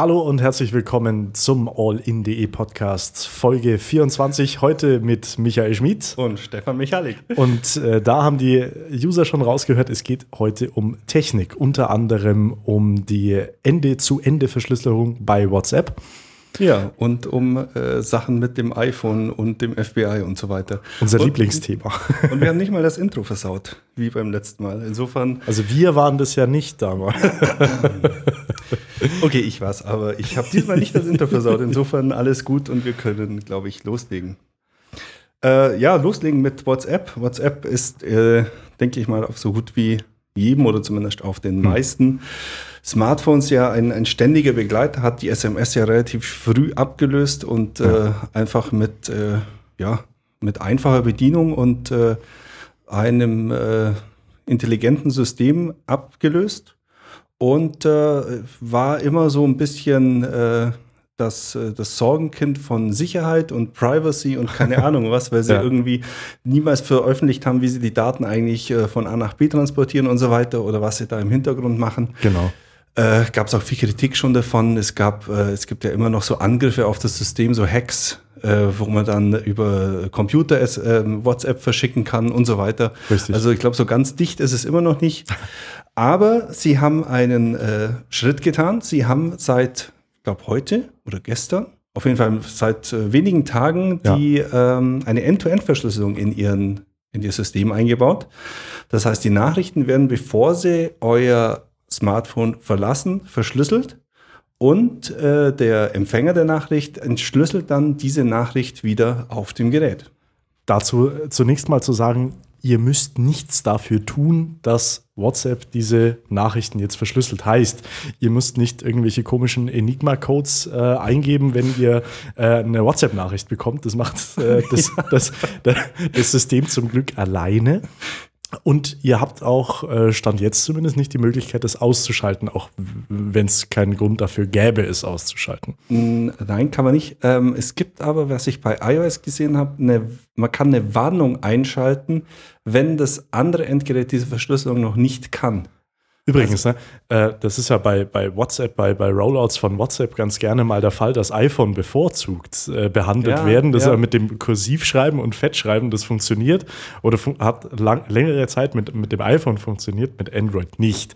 Hallo und herzlich willkommen zum All-in.de Podcast Folge 24. Heute mit Michael Schmid und Stefan Michalik. Und äh, da haben die User schon rausgehört, es geht heute um Technik, unter anderem um die Ende-zu-Ende-Verschlüsselung bei WhatsApp. Ja, und um äh, Sachen mit dem iPhone und dem FBI und so weiter. Unser und, Lieblingsthema. Und wir haben nicht mal das Intro versaut, wie beim letzten Mal. Insofern. Also wir waren das ja nicht damals. okay, ich war's, aber ich habe diesmal nicht das Intro versaut. Insofern alles gut und wir können, glaube ich, loslegen. Äh, ja, loslegen mit WhatsApp. WhatsApp ist, äh, denke ich mal, auf so gut wie jedem oder zumindest auf den hm. meisten Smartphones ja ein, ein ständiger Begleiter, hat die SMS ja relativ früh abgelöst und äh, einfach mit, äh, ja, mit einfacher Bedienung und äh, einem äh, intelligenten System abgelöst und äh, war immer so ein bisschen äh, das, äh, das Sorgenkind von Sicherheit und Privacy und keine Ahnung was, weil sie ja. irgendwie niemals veröffentlicht haben, wie sie die Daten eigentlich äh, von A nach B transportieren und so weiter oder was sie da im Hintergrund machen. Genau. Äh, gab es auch viel Kritik schon davon. Es gab, äh, es gibt ja immer noch so Angriffe auf das System, so Hacks, äh, wo man dann über Computer es, äh, WhatsApp verschicken kann und so weiter. Richtig. Also ich glaube, so ganz dicht ist es immer noch nicht. Aber sie haben einen äh, Schritt getan. Sie haben seit, glaube, heute oder gestern, auf jeden Fall seit äh, wenigen Tagen, die ja. ähm, eine End-to-End-Verschlüsselung in ihren in ihr System eingebaut. Das heißt, die Nachrichten werden, bevor sie euer Smartphone verlassen, verschlüsselt und äh, der Empfänger der Nachricht entschlüsselt dann diese Nachricht wieder auf dem Gerät. Dazu äh, zunächst mal zu sagen, ihr müsst nichts dafür tun, dass WhatsApp diese Nachrichten jetzt verschlüsselt heißt. Ihr müsst nicht irgendwelche komischen Enigma-Codes äh, eingeben, wenn ihr äh, eine WhatsApp-Nachricht bekommt. Das macht äh, das, das, das, das, System zum Glück alleine. Und ihr habt auch, äh, Stand jetzt zumindest, nicht die Möglichkeit, das auszuschalten, auch wenn es keinen Grund dafür gäbe, es auszuschalten. Nein, kann man nicht. Ähm, es gibt aber, was ich bei iOS gesehen habe, eine, man kann eine Warnung einschalten, wenn das andere Endgerät diese Verschlüsselung noch nicht kann. Übrigens, also, ne, äh, das ist ja bei, bei WhatsApp, bei, bei Rollouts von WhatsApp ganz gerne mal der Fall, dass iPhone bevorzugt äh, behandelt ja, werden. Das ja. mit dem Kursivschreiben und Fettschreiben, das funktioniert oder fun hat lang, längere Zeit mit, mit dem iPhone funktioniert, mit Android nicht.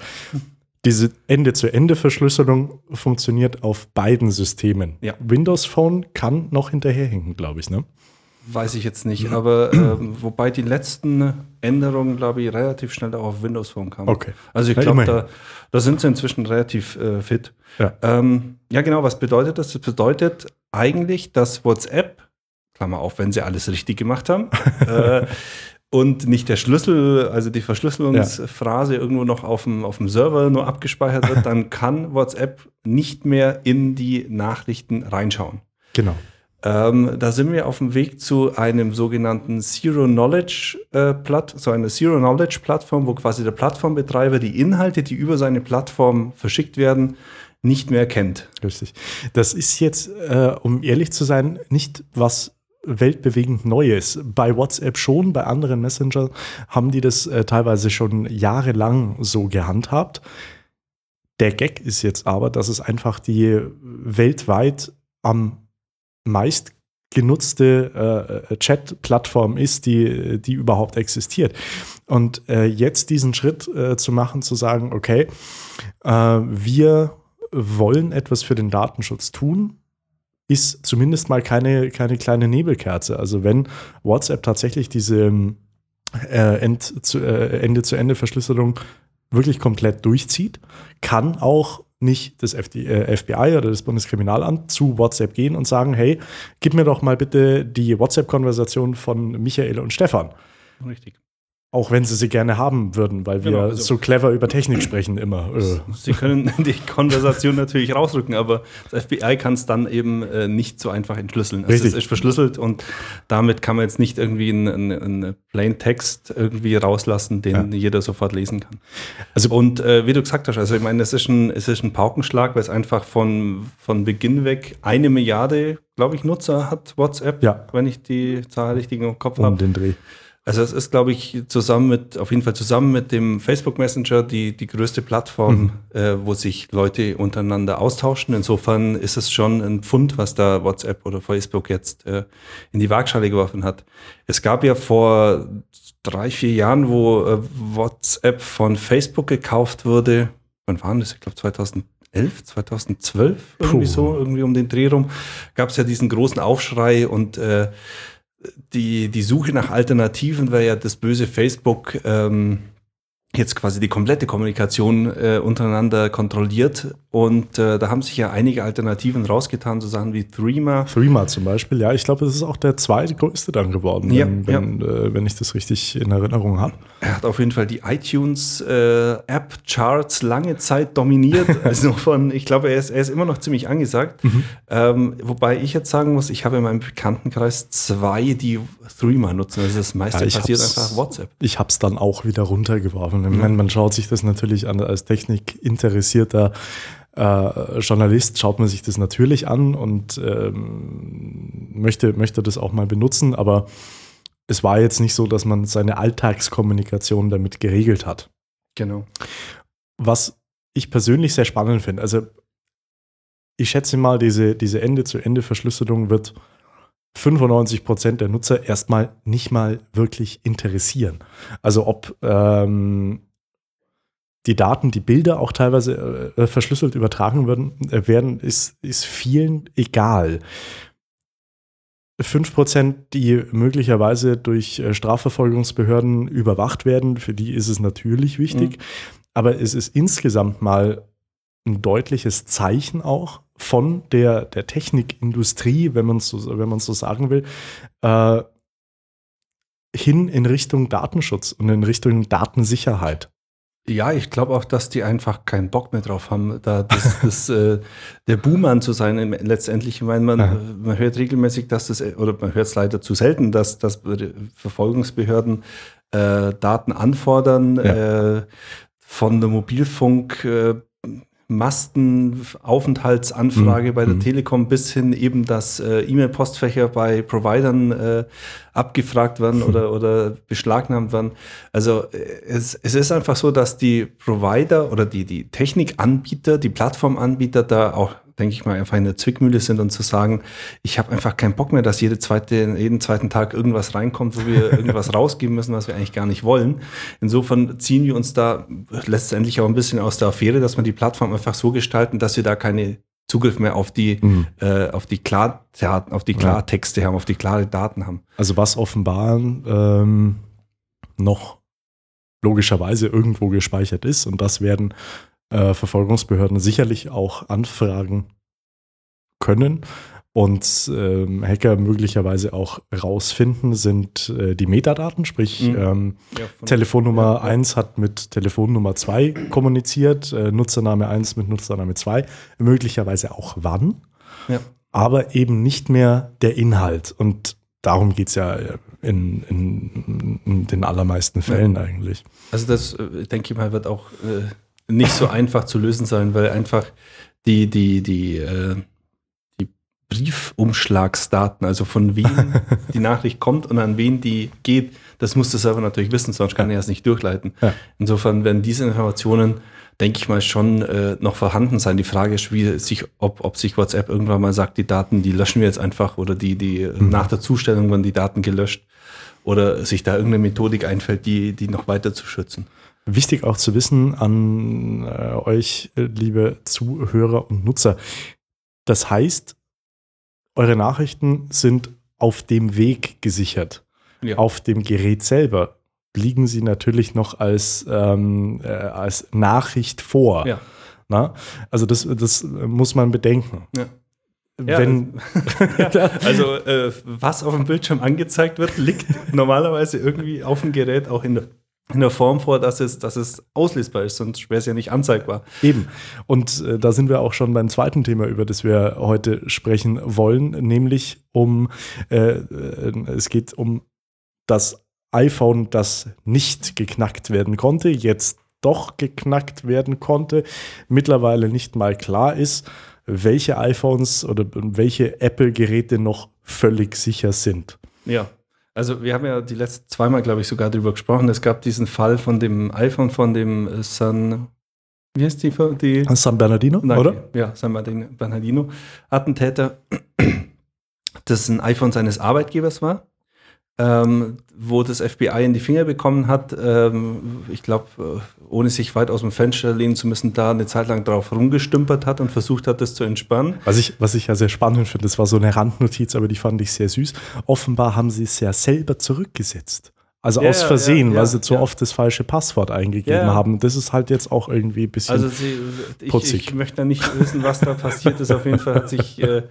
Diese Ende-zu-Ende-Verschlüsselung funktioniert auf beiden Systemen. Ja. Windows Phone kann noch hinterherhinken, glaube ich, ne? Weiß ich jetzt nicht, aber äh, wobei die letzten Änderungen, glaube ich, relativ schnell auch auf Windows Phone kamen. Okay. Also ich glaube, da, da sind sie inzwischen relativ äh, fit. Ja. Ähm, ja, genau, was bedeutet das? Das bedeutet eigentlich, dass WhatsApp, Klammer auf, wenn sie alles richtig gemacht haben, äh, und nicht der Schlüssel, also die Verschlüsselungsphrase ja. irgendwo noch auf dem, auf dem Server nur abgespeichert wird, dann kann WhatsApp nicht mehr in die Nachrichten reinschauen. Genau. Ähm, da sind wir auf dem Weg zu einem sogenannten Zero Knowledge äh, Platt, so eine Zero Knowledge Plattform, wo quasi der Plattformbetreiber die Inhalte, die über seine Plattform verschickt werden, nicht mehr kennt. Richtig. Das ist jetzt, äh, um ehrlich zu sein, nicht was weltbewegend Neues. Bei WhatsApp schon, bei anderen Messenger haben die das äh, teilweise schon jahrelang so gehandhabt. Der Gag ist jetzt aber, dass es einfach die weltweit am meist genutzte äh, Chat-Plattform ist, die, die überhaupt existiert. Und äh, jetzt diesen Schritt äh, zu machen, zu sagen, okay, äh, wir wollen etwas für den Datenschutz tun, ist zumindest mal keine, keine kleine Nebelkerze. Also wenn WhatsApp tatsächlich diese äh, äh, Ende-zu-Ende-Verschlüsselung wirklich komplett durchzieht, kann auch nicht das FBI äh, oder das Bundeskriminalamt zu WhatsApp gehen und sagen, hey, gib mir doch mal bitte die WhatsApp-Konversation von Michael und Stefan. Richtig. Auch wenn sie sie gerne haben würden, weil wir genau, also so clever über Technik sprechen immer. Äh. Sie können die Konversation natürlich rausrücken, aber das FBI kann es dann eben äh, nicht so einfach entschlüsseln. Also es ist verschlüsselt und damit kann man jetzt nicht irgendwie einen, einen Plain Text irgendwie rauslassen, den ja. jeder sofort lesen kann. Also und äh, wie du gesagt hast, also ich meine, es ist ein, es ist ein Paukenschlag, weil es einfach von, von Beginn weg eine Milliarde, glaube ich, Nutzer hat WhatsApp, ja. wenn ich die Zahl richtig im Kopf um habe. den Dreh. Also es ist, glaube ich, zusammen mit, auf jeden Fall zusammen mit dem Facebook Messenger die, die größte Plattform, mhm. äh, wo sich Leute untereinander austauschen. Insofern ist es schon ein Pfund, was da WhatsApp oder Facebook jetzt äh, in die Waagschale geworfen hat. Es gab ja vor drei, vier Jahren, wo äh, WhatsApp von Facebook gekauft wurde. Wann waren das? Ich glaube 2011, 2012, irgendwie Puh. so, irgendwie um den Dreh rum, gab es ja diesen großen Aufschrei und äh, die, die Suche nach Alternativen, weil ja das böse Facebook ähm, jetzt quasi die komplette Kommunikation äh, untereinander kontrolliert. Und äh, da haben sich ja einige Alternativen rausgetan, so Sachen wie Threema. Threema zum Beispiel, ja. Ich glaube, das ist auch der zweitgrößte dann geworden, ja, wenn, wenn, ja. Äh, wenn ich das richtig in Erinnerung habe. Er hat auf jeden Fall die iTunes-App-Charts äh, lange Zeit dominiert. also von, ich glaube, er ist, er ist immer noch ziemlich angesagt. Mhm. Ähm, wobei ich jetzt sagen muss, ich habe in meinem Bekanntenkreis zwei, die Threema nutzen. Also das meiste ja, passiert einfach WhatsApp. Ich habe es dann auch wieder runtergeworfen. Ich mhm. meine, man schaut sich das natürlich an als technikinteressierter äh, Journalist schaut man sich das natürlich an und ähm, möchte, möchte das auch mal benutzen, aber es war jetzt nicht so, dass man seine Alltagskommunikation damit geregelt hat. Genau. Was ich persönlich sehr spannend finde, also ich schätze mal, diese, diese Ende-zu-Ende-Verschlüsselung wird 95 Prozent der Nutzer erstmal nicht mal wirklich interessieren. Also ob ähm, die Daten, die Bilder auch teilweise äh, verschlüsselt übertragen werden, äh, werden ist, ist vielen egal. 5 Prozent, die möglicherweise durch äh, Strafverfolgungsbehörden überwacht werden, für die ist es natürlich wichtig. Mhm. Aber es ist insgesamt mal ein deutliches Zeichen auch von der, der Technikindustrie, wenn man es so, wenn so sagen will, äh, hin in Richtung Datenschutz und in Richtung Datensicherheit. Ja, ich glaube auch, dass die einfach keinen Bock mehr drauf haben, da das, das, äh, der Buhmann zu sein letztendlich. Ich meine, man, ja. man hört regelmäßig, dass das, oder man hört es leider zu selten, dass, dass Verfolgungsbehörden äh, Daten anfordern ja. äh, von der Mobilfunk. Mastenaufenthaltsanfrage mhm. bei der mhm. Telekom bis hin eben, dass äh, E-Mail-Postfächer bei Providern äh, abgefragt werden mhm. oder, oder beschlagnahmt werden. Also äh, es, es ist einfach so, dass die Provider oder die, die Technikanbieter, die Plattformanbieter da auch denke ich mal, einfach in der Zwickmühle sind und zu sagen, ich habe einfach keinen Bock mehr, dass jede zweite, jeden zweiten Tag irgendwas reinkommt, wo wir irgendwas rausgeben müssen, was wir eigentlich gar nicht wollen. Insofern ziehen wir uns da letztendlich auch ein bisschen aus der Affäre, dass wir die Plattform einfach so gestalten, dass wir da keine Zugriff mehr auf die, mhm. äh, auf die, Klar auf die Klartexte ja. haben, auf die klare Daten haben. Also was offenbar ähm, noch logischerweise irgendwo gespeichert ist und das werden äh, Verfolgungsbehörden sicherlich auch anfragen können und ähm, Hacker möglicherweise auch rausfinden, sind äh, die Metadaten, sprich mhm. ähm, ja, Telefonnummer ja, 1 hat mit Telefonnummer 2 kommuniziert, äh, Nutzername 1 mit Nutzername 2, möglicherweise auch wann, ja. aber eben nicht mehr der Inhalt. Und darum geht es ja in, in, in, den allermeisten Fällen eigentlich. Also das, äh, denke ich mal, wird auch äh, nicht so einfach zu lösen sein, weil einfach die, die, die, äh, die Briefumschlagsdaten, also von wem die Nachricht kommt und an wen die geht, das muss der Server natürlich wissen, sonst kann er es nicht durchleiten. Ja. Insofern werden diese Informationen, denke ich mal, schon äh, noch vorhanden sein. Die Frage ist, wie sich, ob, ob sich WhatsApp irgendwann mal sagt, die Daten, die löschen wir jetzt einfach oder die, die mhm. nach der Zustellung werden die Daten gelöscht oder sich da irgendeine Methodik einfällt, die, die noch weiter zu schützen. Wichtig auch zu wissen an äh, euch, liebe Zuhörer und Nutzer. Das heißt, eure Nachrichten sind auf dem Weg gesichert. Ja. Auf dem Gerät selber liegen sie natürlich noch als, ähm, äh, als Nachricht vor. Ja. Na? Also das, das muss man bedenken. Ja. Wenn, ja, also äh, was auf dem Bildschirm angezeigt wird, liegt normalerweise irgendwie auf dem Gerät auch in der in der Form vor, dass es, dass es auslesbar ist, sonst wäre es ja nicht anzeigbar. Eben. Und äh, da sind wir auch schon beim zweiten Thema, über das wir heute sprechen wollen, nämlich um, äh, äh, es geht um das iPhone, das nicht geknackt werden konnte, jetzt doch geknackt werden konnte, mittlerweile nicht mal klar ist, welche iPhones oder welche Apple-Geräte noch völlig sicher sind. Ja, Also wir haben ja die letzten zweimal, glaube ich, sogar darüber gesprochen. Es gab diesen Fall von dem iPhone von dem äh, San, wie heißt die? die San Bernardino, Danke. oder? Ja, San Bernardino. Attentäter, das ein iPhone seines Arbeitgebers war ähm, wo das FBI in die Finger bekommen hat, ähm, ich glaube, äh, ohne sich weit aus dem Fenster lehnen zu müssen, da eine Zeit lang drauf rumgestümpert hat und versucht hat, das zu entspannen. Was ich, was ich ja sehr spannend finde, das war so eine Randnotiz, aber die fand ich sehr süß. Offenbar haben sie es ja selber zurückgesetzt. Also ja, aus Versehen, ja, ja, weil sie zu oft das falsche Passwort eingegeben haben. Das ist halt jetzt auch irgendwie ein bisschen also sie, ich, putzig. Ich möchte da nicht wissen, was da passiert ist. Auf jeden Fall hat sich äh,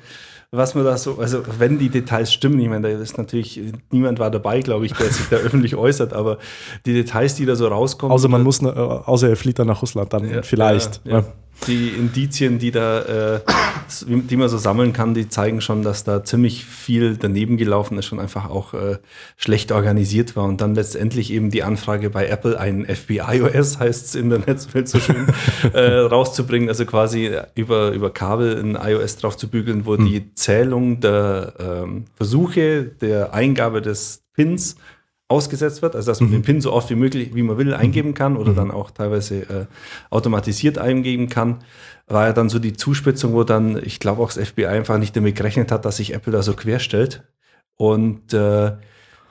was man da so, also wenn die Details stimmen, ich meine, da ist natürlich, niemand war dabei, glaube ich, der sich da öffentlich äußert, aber die Details, die da so rauskommen. Außer man muss, äh, außer er flieht dann nach Russland, dann ja, vielleicht. Ja, ja die Indizien, die da, äh, die man so sammeln kann, die zeigen schon, dass da ziemlich viel daneben gelaufen ist und einfach auch äh, schlecht organisiert war. Und dann letztendlich eben die Anfrage bei Apple, ein FBI-OS heißt es in der Netzwelt so schön, äh, rauszubringen, also quasi über, über Kabel ein iOS drauf zu bügeln, wo hm. die Zählung der ähm, Versuche der Eingabe des Pins ausgesetzt wird, also dass man mhm. den PIN so oft wie möglich, wie man will, eingeben kann oder mhm. dann auch teilweise äh, automatisiert eingeben kann, war ja dann so die Zuspitzung, wo dann, ich glaube auch das FBI einfach nicht damit gerechnet hat, dass sich Apple da so querstellt. Und äh,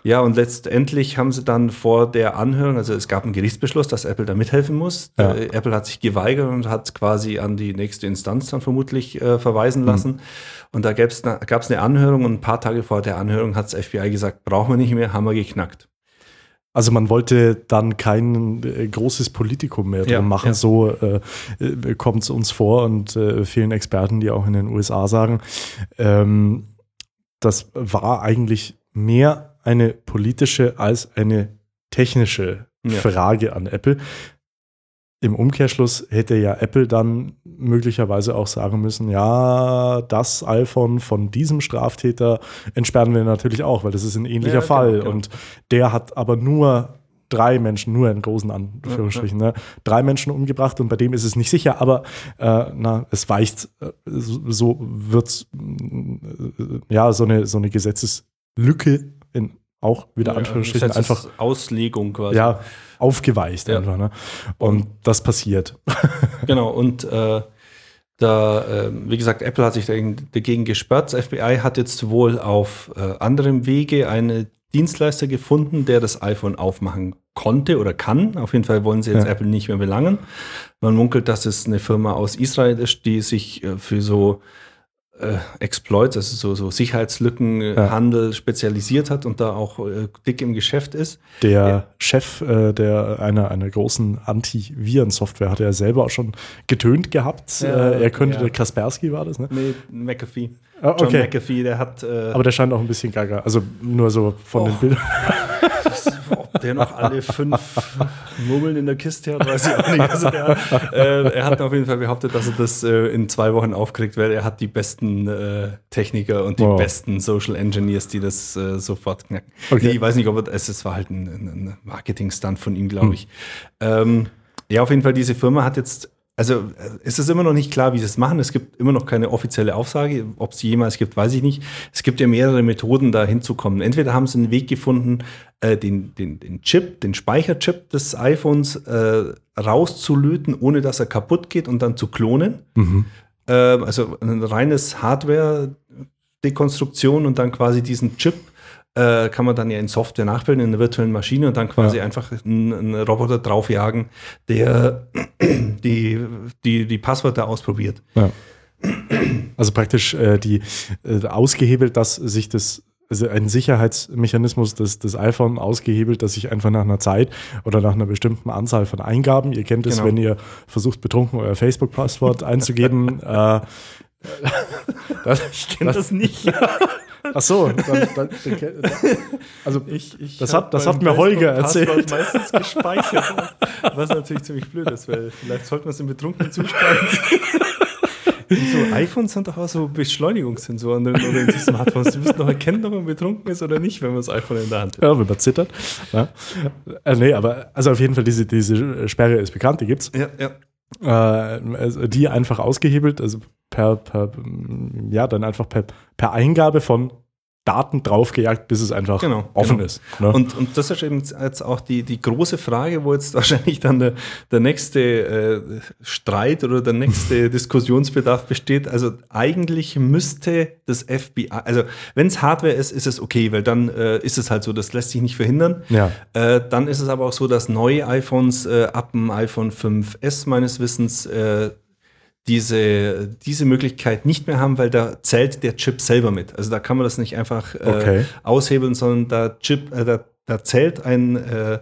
ja, und letztendlich haben sie dann vor der Anhörung, also es gab einen Gerichtsbeschluss, dass Apple da mithelfen muss. Ja. Äh, Apple hat sich geweigert und hat quasi an die nächste Instanz dann vermutlich äh, verweisen lassen. Mhm. Und da gab es eine Anhörung und ein paar Tage vor der Anhörung hat das FBI gesagt, brauchen wir nicht mehr, haben wir geknackt. Also man wollte dann kein äh, großes Politikum mehr drum machen, ja. so äh, äh kommt es uns vor und äh, vielen Experten, die auch in den USA sagen, ähm, das war eigentlich mehr eine politische als eine technische ja. Frage an Apple. Im Umkehrschluss hätte ja Apple dann möglicherweise auch sagen müssen, ja, das iPhone von diesem Straftäter entsperren wir natürlich auch, weil das ist ein ähnlicher ja, Fall. Genau, genau. Und der hat aber nur drei Menschen, nur in großen Anführungsstrichen, ja, ja. Ne, drei Menschen umgebracht und bei dem ist es nicht sicher, aber äh, na, es weicht, äh, so, so wird äh, ja so eine, so eine Gesetzeslücke in auch wieder ja, Anführungsstrichen einfach Auslegung quasi. Ja, aufgeweicht ja. einfach. Ne? Und das passiert. Genau, und äh, da, äh, wie gesagt, Apple hat sich dagegen gesperrt. Das FBI hat jetzt wohl auf äh, anderem Wege einen Dienstleister gefunden, der das iPhone aufmachen konnte oder kann. Auf jeden Fall wollen sie jetzt ja. Apple nicht mehr belangen. Man munkelt, dass es eine Firma aus Israel ist, die sich äh, für so äh, Exploits, also so, so Sicherheitslückenhandel ja. spezialisiert hat und da auch äh, dick im Geschäft ist. Der ja. Chef äh, der einer, einer großen Antivirensoftware hat er selber auch schon getönt gehabt. Ja, äh, er könnte, der Kaspersky war das, ne? Nee, McAfee. Ah, okay. John McAfee, der hat. Äh, Aber der scheint auch ein bisschen gaga. Also nur so von oh. den Bildern. Der noch alle fünf Murmeln in der Kiste hat, weiß ich auch nicht. Also der, äh, er hat auf jeden Fall behauptet, dass er das äh, in zwei Wochen aufkriegt, weil er hat die besten äh, Techniker und die wow. besten Social Engineers, die das äh, sofort knacken. Okay. Nee, ich weiß nicht, ob er, es, es war halt ein, ein Marketing-Stunt von ihm, glaube hm. ich. Hm. Ähm, ja, auf jeden Fall, diese Firma hat jetzt also äh, es ist immer noch nicht klar, wie sie es machen. Es gibt immer noch keine offizielle Aussage. Ob es sie jemals gibt, weiß ich nicht. Es gibt ja mehrere Methoden, da hinzukommen. Entweder haben sie einen Weg gefunden, äh, den, den, den Chip, den Speicherchip des iPhones äh, rauszulöten, ohne dass er kaputt geht und dann zu klonen. Mhm. Äh, also ein reines Hardware-Dekonstruktion und dann quasi diesen Chip äh, kann man dann ja in Software nachbilden, in einer virtuellen Maschine und dann quasi ja. einfach einen, einen, Roboter draufjagen, der die, die, die Passwörter ausprobiert. Ja. Also praktisch äh, die äh, ausgehebelt, dass sich das also ein Sicherheitsmechanismus des, des iPhone ausgehebelt, dass sich einfach nach einer Zeit oder nach einer bestimmten Anzahl von Eingaben, ihr kennt es, genau. wenn ihr versucht, betrunken euer Facebook-Passwort einzugeben. äh, das, ich kenne das, das nicht. Ach so, dann, dann, dann, also ich, ich das hat, das hat mir Holger erzählt. meistens gespeichert, was natürlich ziemlich blöd ist, weil vielleicht sollte man es im betrunkenen Zustand. so iPhones sind doch auch so Beschleunigungssensoren oder in Smartphones. Die müssen doch erkennen, ob man betrunken ist oder nicht, wenn man das iPhone in der Hand hat. Ja, wenn man zittert. Ja. Äh, nee, aber also auf jeden Fall, diese, diese Sperre ist bekannt, die gibt's. Ja, ja. Äh, also die einfach ausgehebelt, also per, per ja, dann einfach per, per Eingabe von Daten draufgejagt, bis es einfach Genau, offen genau. ist. Ne? Und, und das ist eben jetzt auch die, die große Frage, wo jetzt wahrscheinlich dann der, der nächste äh, Streit oder der nächste Diskussionsbedarf besteht. Also eigentlich müsste das FBI, also wenn es Hardware ist, ist es okay, weil dann äh, ist es halt so, das lässt sich nicht verhindern. Ja. Äh, dann ist es aber auch so, dass neue iPhones äh, ab dem iPhone 5S meines Wissens äh, diese, diese Möglichkeit nicht mehr haben, weil da zählt der Chip selber mit. Also da kann man das nicht einfach äh, Okay. aushebeln, sondern da, Chip, äh, da, da zählt ein äh,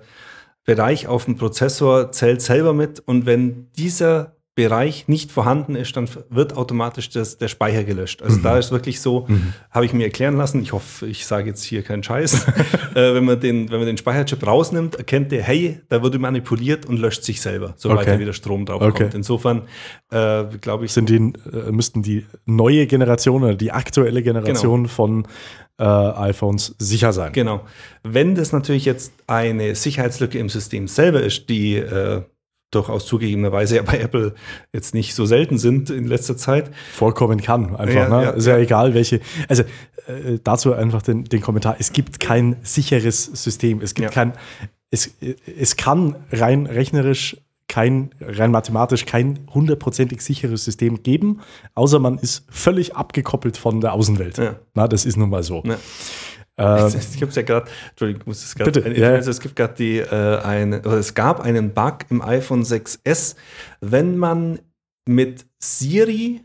Bereich auf dem Prozessor, zählt selber mit und wenn dieser Bereich nicht vorhanden ist, dann wird automatisch das, der Speicher gelöscht. Also da ist wirklich so, habe ich mir erklären lassen, ich hoffe, ich sage jetzt hier keinen Scheiß, äh, wenn, man den, wenn man den Speicherchip rausnimmt, erkennt der, hey, da wurde manipuliert und löscht sich selber, sobald Okay. da wieder Strom drauf Okay. kommt. Insofern äh, glaube ich, sind die, äh, müssten die neue Generation oder die aktuelle Generation von äh, iPhones sicher sein. Genau. Wenn das natürlich jetzt eine Sicherheitslücke im System selber ist, die äh, durchaus zugegebenerweise ja bei Apple jetzt nicht so selten sind in letzter Zeit. Vorkommen kann, einfach. Ja, ne? ja, ist ja, ja. egal, welche. Also äh, dazu einfach den, den Kommentar: Es gibt kein sicheres System. Es gibt Ja. kein. Es, es kann rein rechnerisch kein, rein mathematisch kein hundertprozentig sicheres System geben, außer man ist völlig abgekoppelt von der Außenwelt. Ja. Na, das ist nun mal so. Ne? Äh, Es, gibt ja gerade, Entschuldigung, ich muss es gerade, Bitte, ja, es gibt gerade die, äh, eine, oder es gab einen Bug im iPhone 6S, wenn man mit Siri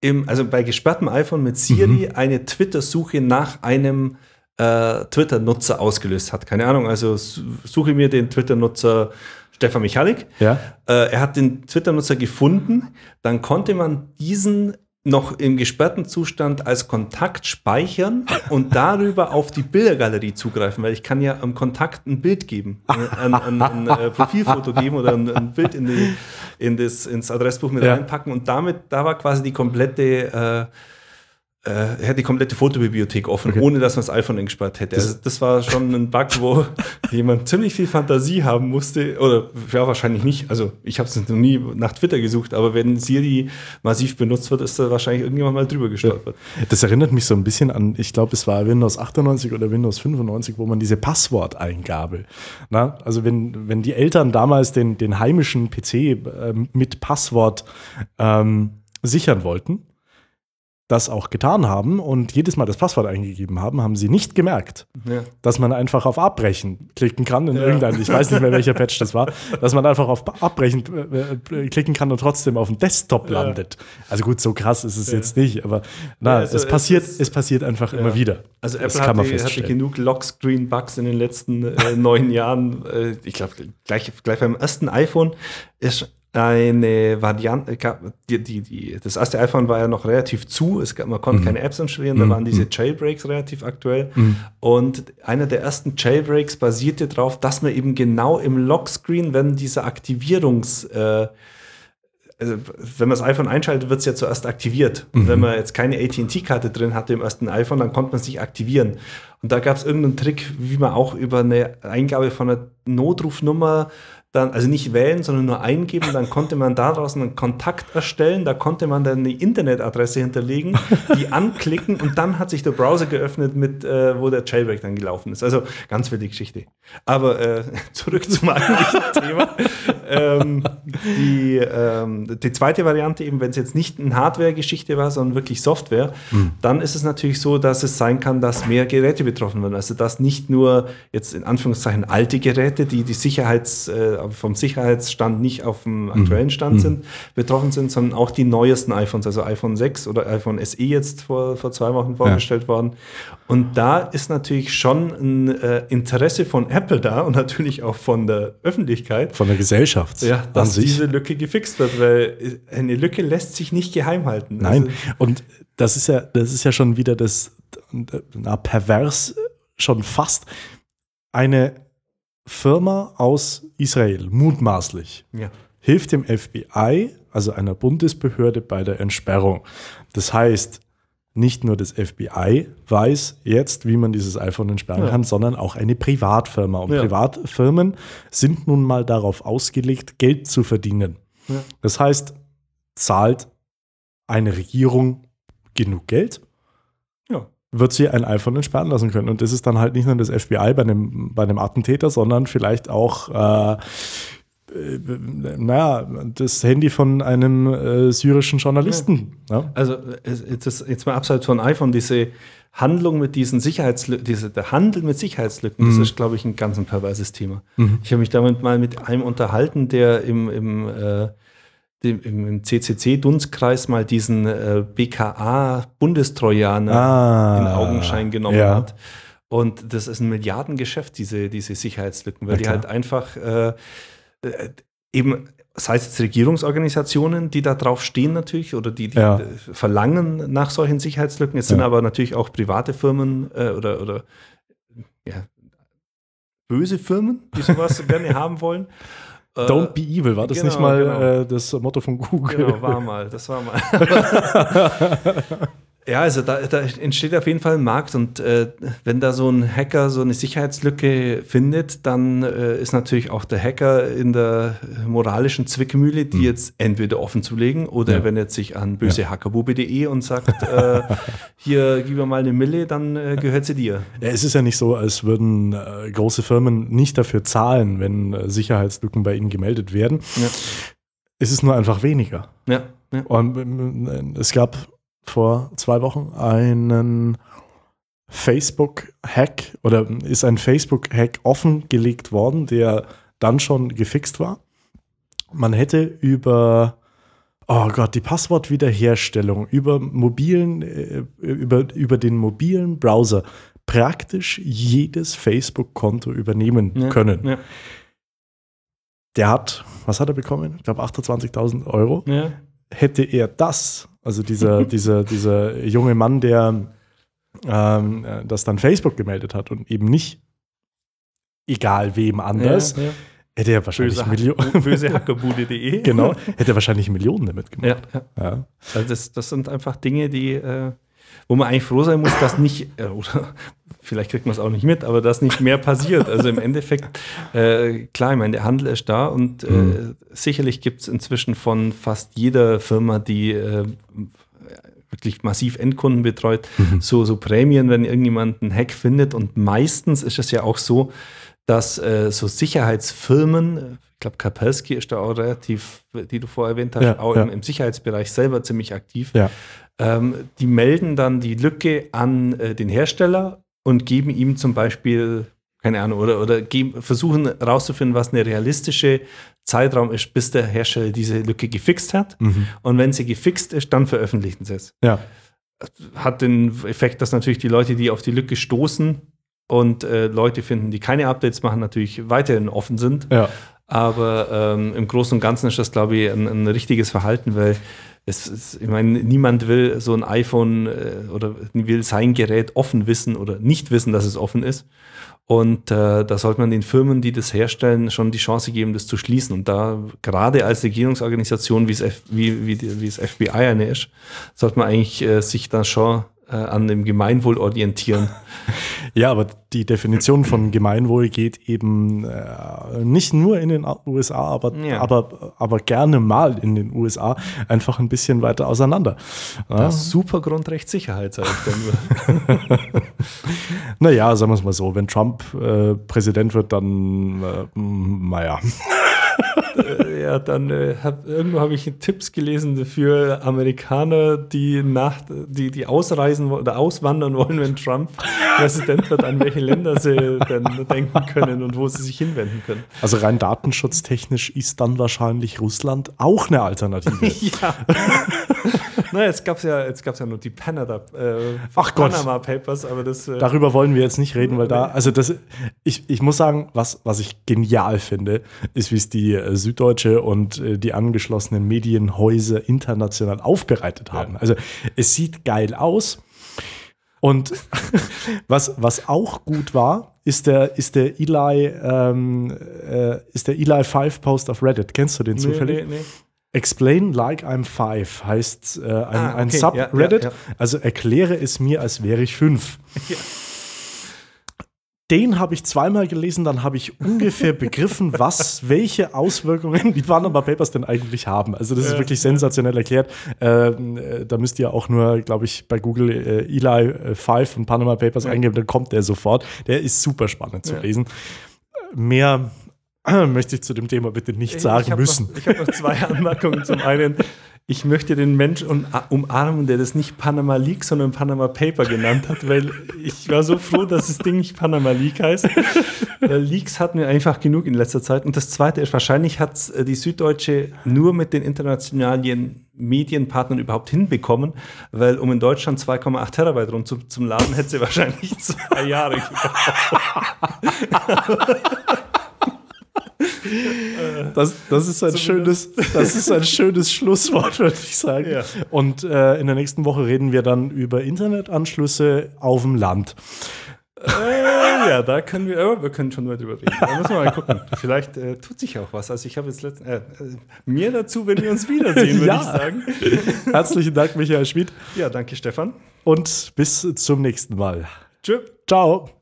im, also bei gesperrtem iPhone mit Siri Mhm. eine Twitter-Suche nach einem äh, Twitter-Nutzer ausgelöst hat. Keine Ahnung, also su- suche mir den Twitter-Nutzer Stefan Michalik. ja. Äh, er hat den Twitter-Nutzer gefunden, dann konnte man diesen noch im gesperrten Zustand als Kontakt speichern und darüber auf die Bildergalerie zugreifen, weil ich kann ja am Kontakt ein Bild geben, ein, ein, ein, ein äh, Profilfoto geben oder ein, ein Bild in, die, in das, ins Adressbuch mit Ja. reinpacken und damit, da war quasi die komplette äh, äh, er hat die komplette Fotobibliothek offen, Okay. ohne dass man das iPhone eingesperrt hätte. Also das war schon ein Bug, wo jemand ziemlich viel Fantasie haben musste. Oder ja, wahrscheinlich nicht. Also ich habe es noch nie nach Twitter gesucht, aber wenn Siri massiv benutzt wird, ist da wahrscheinlich irgendjemand mal drüber gestolpert. Das erinnert mich so ein bisschen an, ich glaube, es war Windows 98 oder Windows 95, wo man diese Passworteingabe, na, also wenn, wenn die Eltern damals den, den heimischen PC ähm, mit Passwort ähm, sichern wollten, das auch getan haben und jedes Mal das Passwort eingegeben haben, haben sie nicht gemerkt, Ja. dass man einfach auf Abbrechen klicken kann in Ja. irgendeinem, ich weiß nicht mehr welcher Patch das war, dass man einfach auf Abbrechen äh, äh, klicken kann und trotzdem auf dem Desktop Ja. landet. Also gut, so krass ist es jetzt nicht, aber na, also es es passiert, ist- es passiert einfach immer wieder. Also Das Apple kann man hatte, hatte genug Lockscreen-Bugs in den letzten äh, neun Jahren. Äh, ich glaube, gleich, gleich beim ersten iPhone ist eine Variante, die, die, die, das erste iPhone war ja noch relativ zu, es gab, man konnte keine Apps installieren, da Mhm. waren diese Jailbreaks relativ aktuell. Mhm. Und einer der ersten Jailbreaks basierte darauf, dass man eben genau im Lockscreen, wenn dieser Aktivierungs- äh, also wenn man das iPhone einschaltet, wird es ja zuerst aktiviert. Und Mhm. wenn man jetzt keine AT&T-Karte drin hatte im ersten iPhone, dann konnte man sich aktivieren. Und da gab es irgendeinen Trick, wie man auch über eine Eingabe von einer Notrufnummer dann, also nicht wählen, sondern nur eingeben, dann konnte man daraus einen Kontakt erstellen, da konnte man dann eine Internetadresse hinterlegen, die anklicken und dann hat sich der Browser geöffnet, mit, äh, wo der Jailbreak dann gelaufen ist. Also ganz wilde Geschichte. Aber äh, zurück zum eigentlichen Thema. Ähm, die, ähm, die zweite Variante, eben wenn es jetzt nicht eine Hardware-Geschichte war, sondern wirklich Software, dann ist es natürlich so, dass es sein kann, dass mehr Geräte betroffen werden. Also dass nicht nur jetzt in Anführungszeichen alte Geräte, die, die Sicherheits, äh, vom Sicherheitsstand nicht auf dem aktuellen Stand sind, betroffen sind, sondern auch die neuesten iPhones, also iPhone 6 oder iPhone SE jetzt vor, vor zwei Wochen vorgestellt worden. Und da ist natürlich schon ein äh, Interesse von Apple da und natürlich auch von der Öffentlichkeit, Von der Gesellschaft ja, dass diese Lücke gefixt wird, weil äh, eine Lücke lässt sich nicht geheim halten. Nein, Also, und das ist ja, das ist ja schon wieder das, na, pervers schon fast. Eine Firma aus Israel, mutmaßlich, ja. hilft dem FBI, also einer Bundesbehörde, bei der Entsperrung. Das heißt, nicht nur das FBI weiß jetzt, wie man dieses iPhone entsperren Ja. kann, sondern auch eine Privatfirma. Und Ja. Privatfirmen sind nun mal darauf ausgelegt, Geld zu verdienen. Das heißt, zahlt eine Regierung genug Geld. Wird sie ein iPhone entsperren lassen können. Und das ist dann halt nicht nur das FBI bei einem, bei einem Attentäter, sondern vielleicht auch äh, äh, naja, das Handy von einem äh, syrischen Journalisten. Ja. Ja. Also jetzt, jetzt mal abseits von iPhone, diese Handlung mit diesen Sicherheitslücken, diese, der Handel mit Sicherheitslücken, mhm. das ist, glaube ich, ein ganz ein perverses Thema. Mhm. Ich habe mich damit mal mit einem unterhalten, der im, im, äh, dem, im CCC-Dunstkreis mal diesen äh, BKA-Bundestrojaner ah, in Augenschein genommen ja. hat. Und das ist ein Milliardengeschäft, diese, diese Sicherheitslücken, weil ja, die halt einfach äh, äh, eben, sei es jetzt Regierungsorganisationen, die da drauf stehen natürlich oder die, die ja. verlangen nach solchen Sicherheitslücken. Es sind aber natürlich auch private Firmen äh, oder, oder ja, böse Firmen, die sowas gerne haben wollen. Don't be evil, war das genau, nicht mal genau. äh, das Motto von Google? Genau, war mal, das war mal. Ja, also da, da, entsteht auf jeden Fall ein Markt und äh, wenn da so ein Hacker so eine Sicherheitslücke findet, dann äh, ist natürlich auch der Hacker in der moralischen Zwickmühle, die mhm. jetzt entweder offen zu legen oder ja. wenn er sich an bösehackerbube.de und sagt, äh, hier gib mir mal eine Mille, dann äh, gehört sie dir. Ja, es ist ja nicht so, als würden äh, große Firmen nicht dafür zahlen, wenn äh, Sicherheitslücken bei ihnen gemeldet werden. Ja. Es ist nur einfach weniger. Ja. ja. Und es gab vor zwei Wochen einen Facebook-Hack oder ist ein Facebook-Hack offengelegt worden, der dann schon gefixt war. Man hätte über, oh Gott, die Passwortwiederherstellung über mobilen, äh, über, über den mobilen Browser praktisch jedes Facebook-Konto übernehmen ja, können. Ja. Der hat, was hat er bekommen? Ich glaube 28.000 Euro. Ja. Hätte er das also dieser, dieser, dieser junge Mann, der ähm, das dann Facebook gemeldet hat und eben nicht egal wem anders, ja, ja. hätte er wahrscheinlich Millionen. Bösehackerbude.de. genau, hätte er wahrscheinlich Millionen damit gemacht. Ja, ja. Also das, das sind einfach Dinge, die, äh, wo man eigentlich froh sein muss, dass nicht, äh, oder vielleicht kriegt man es auch nicht mit, aber dass nicht mehr passiert. Also im Endeffekt, äh, klar, ich meine, der Handel ist da und äh, mhm. sicherlich gibt es inzwischen von fast jeder Firma, die äh, wirklich massiv Endkunden betreut, mhm. so, so Prämien, wenn irgendjemand einen Hack findet. Und meistens ist es ja auch so, dass äh, so Sicherheitsfirmen, ich glaube, Kapelski ist da auch relativ, die du vorher erwähnt hast, ja, auch ja. Im, im, Sicherheitsbereich selber ziemlich aktiv. Ja. Ähm, die melden dann die Lücke an äh, den Hersteller und geben ihm zum Beispiel, keine Ahnung, oder, oder geben, versuchen herauszufinden, was eine realistische Zeitraum ist, bis der Hersteller diese Lücke gefixt hat. Mhm. Und wenn sie gefixt ist, dann veröffentlichen sie es. Ja. Hat den Effekt, dass natürlich die Leute, die auf die Lücke stoßen und äh, Leute finden, die keine Updates machen, natürlich weiterhin offen sind. Ja. Aber ähm, im Großen und Ganzen ist das, glaube ich, ein, ein richtiges Verhalten, weil es, es, ich meine, niemand will so ein iPhone äh, oder will sein Gerät offen wissen oder nicht wissen, dass es offen ist. Und äh, da sollte man den Firmen, die das herstellen, schon die Chance geben, das zu schließen. Und da gerade als Regierungsorganisation, wie es, wie, wie, wie das FBI eine ist, sollte man eigentlich äh, sich da schon äh, an dem Gemeinwohl orientieren. Ja, aber die Definition von Gemeinwohl geht eben äh, nicht nur in den USA, aber, ja. aber, aber gerne mal in den USA einfach ein bisschen weiter auseinander. Das super Grundrecht Sicherheit, sage ich dann. naja, sagen wir es mal so, wenn Trump äh, Präsident wird, dann, äh, naja. Äh, ja, dann äh, hab, irgendwo habe ich Tipps gelesen für Amerikaner, die nach, die, die ausreisen oder auswandern wollen, wenn Trump Präsident wird, an welche Länder sie dann denken können und wo sie sich hinwenden können. Also rein datenschutztechnisch ist dann wahrscheinlich Russland auch eine Alternative. ja. naja, jetzt gab es ja, ja nur die Panada, äh, Ach Panama Gott. Papers, aber das. Äh, Darüber wollen wir jetzt nicht reden, weil da, also das, ich, ich muss sagen, was, was ich genial finde, ist, wie es die äh, Süddeutsche und äh, die angeschlossenen Medienhäuser international aufbereitet haben. Ja. Also es sieht geil aus. Und was, was auch gut war, ist der, ist der Eli, ähm, äh, ist der Eli 5 Post auf Reddit. Kennst du den zufällig? Nee, nee, nee. Explain like I'm five heißt äh, ein, ah, okay. ein Subreddit. Ja, ja, ja. Also erkläre es mir, als wäre ich fünf. den habe ich zweimal gelesen, dann habe ich ungefähr begriffen, was, welche Auswirkungen die Panama Papers denn eigentlich haben. Also das ist Ja. wirklich sensationell erklärt. Ähm, äh, da müsst ihr auch nur, glaube ich, bei Google äh, Eli äh, 5 und Panama Papers eingeben, dann kommt der sofort. Der ist super spannend zu lesen. Mehr äh, möchte ich zu dem Thema bitte nicht sagen ich müssen. Noch, ich habe noch zwei Anmerkungen. Zum einen, ich möchte den Mensch um- umarmen, der das nicht Panama Leak, sondern Panama Paper genannt hat, weil ich war so froh, dass das Ding nicht Panama Leak heißt. Leaks hatten wir einfach genug in letzter Zeit. Und das Zweite ist, wahrscheinlich hat die Süddeutsche nur mit den internationalen Medienpartnern überhaupt hinbekommen, weil um in Deutschland 2,8 Terabyte rund zum, zum Laden hätte sie wahrscheinlich zwei Jahre gebraucht. Das, das, ist ein schönes, das ist ein schönes Schlusswort, würde ich sagen. Ja. Und äh, in der nächsten Woche reden wir dann über Internetanschlüsse auf dem Land. Äh, ja, da können wir, oh, wir können schon mal drüber reden. Da müssen wir mal gucken. Vielleicht äh, tut sich auch was. Also ich habe jetzt letzten, äh, äh, mehr dazu, wenn wir uns wiedersehen, würde Ja. ich sagen. Herzlichen Dank, Michael Schmid. Ja, danke Stefan. Und bis zum nächsten Mal. Tschüss. Ciao.